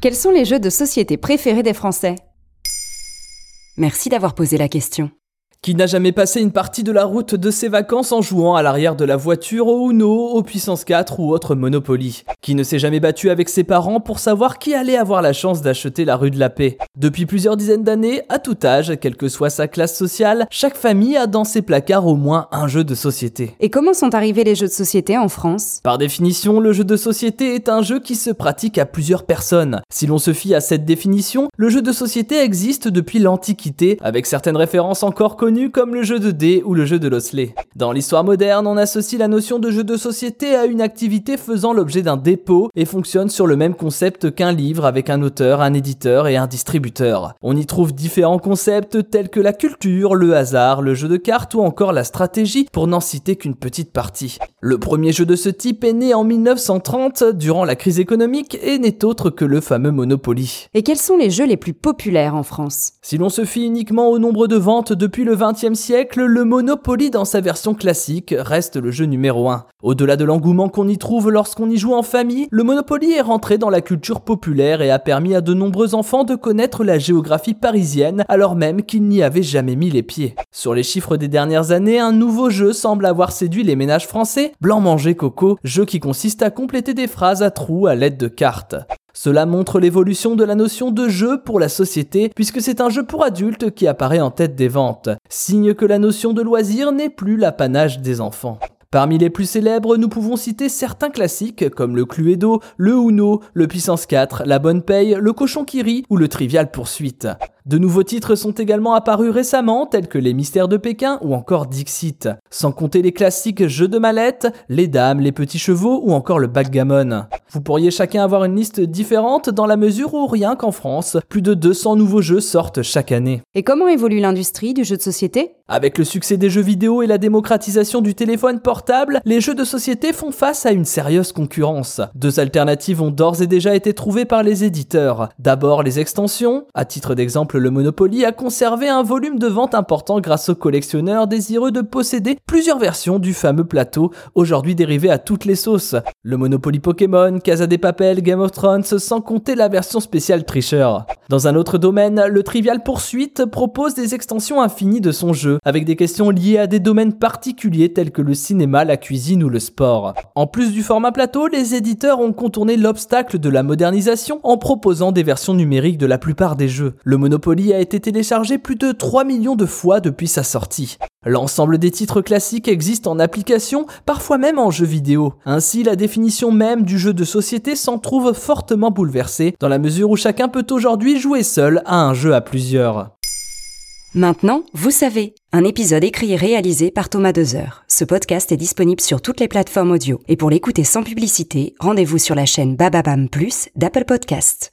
Quels sont les jeux de société préférés des Français? Merci d'avoir posé la question. Qui n'a jamais passé une partie de la route de ses vacances en jouant à l'arrière de la voiture au Uno, au Puissance 4 ou autre Monopoly Qui ne s'est jamais battu avec ses parents pour savoir qui allait avoir la chance d'acheter la rue de la Paix Depuis plusieurs dizaines d'années, à tout âge, quelle que soit sa classe sociale, chaque famille a dans ses placards au moins un jeu de société. Et comment sont arrivés les jeux de société en France? Par définition, le jeu de société est un jeu qui se pratique à plusieurs personnes. Si l'on se fie à cette définition, le jeu de société existe depuis l'Antiquité, avec certaines références encore connues comme le jeu de dés ou le jeu de l'osselet. Dans l'histoire moderne, on associe la notion de jeu de société à une activité faisant l'objet d'un dépôt et fonctionne sur le même concept qu'un livre avec un auteur, un éditeur et un distributeur. On y trouve différents concepts tels que la culture, le hasard, le jeu de cartes ou encore la stratégie pour n'en citer qu'une petite partie. Le premier jeu de ce type est né en 1930 durant la crise économique et n'est autre que le fameux Monopoly. Et quels sont les jeux les plus populaires en France? Si l'on se fie uniquement au nombre de ventes depuis le 20e siècle, le Monopoly dans sa version classique reste le jeu numéro 1. Au-delà de l'engouement qu'on y trouve lorsqu'on y joue en famille, le Monopoly est rentré dans la culture populaire et a permis à de nombreux enfants de connaître la géographie parisienne alors même qu'ils n'y avaient jamais mis les pieds. Sur les chiffres des dernières années, un nouveau jeu semble avoir séduit les ménages français, Blanc Manger Coco, jeu qui consiste à compléter des phrases à trous à l'aide de cartes. Cela montre l'évolution de la notion de jeu pour la société, puisque c'est un jeu pour adultes qui apparaît en tête des ventes, signe que la notion de loisir n'est plus l'apanage des enfants. Parmi les plus célèbres, nous pouvons citer certains classiques comme le Cluedo, le Uno, le Puissance 4, la Bonne Paye, le Cochon qui rit ou le Trivial Poursuite. De nouveaux titres sont également apparus récemment, tels que Les Mystères de Pékin ou encore Dixit, sans compter les classiques Jeux de mallette, Les Dames, Les Petits Chevaux ou encore le Backgammon. Vous pourriez chacun avoir une liste différente dans la mesure où rien qu'en France, plus de 200 nouveaux jeux sortent chaque année. Et comment évolue l'industrie du jeu de société? Avec le succès des jeux vidéo et la démocratisation du téléphone portable, les jeux de société font face à une sérieuse concurrence. Deux alternatives ont d'ores et déjà été trouvées par les éditeurs. D'abord les extensions, à titre d'exemple le Monopoly a conservé un volume de vente important grâce aux collectionneurs désireux de posséder plusieurs versions du fameux plateau, aujourd'hui dérivé à toutes les sauces. Le Monopoly Pokémon, Casa des Papel, Game of Thrones, sans compter la version spéciale tricheur. Dans un autre domaine, le Trivial Poursuite propose des extensions infinies de son jeu, avec des questions liées à des domaines particuliers tels que le cinéma, la cuisine ou le sport. En plus du format plateau, les éditeurs ont contourné l'obstacle de la modernisation en proposant des versions numériques de la plupart des jeux. A été téléchargé plus de 3 millions de fois depuis sa sortie. L'ensemble des titres classiques existe en application, parfois même en jeu vidéo. Ainsi, la définition même du jeu de société s'en trouve fortement bouleversée, dans la mesure où chacun peut aujourd'hui jouer seul à un jeu à plusieurs. Maintenant, vous savez, un épisode écrit et réalisé par Thomas Dezer. Ce podcast est disponible sur toutes les plateformes audio. Et pour l'écouter sans publicité, rendez-vous sur la chaîne Bababam Plus d'Apple Podcasts.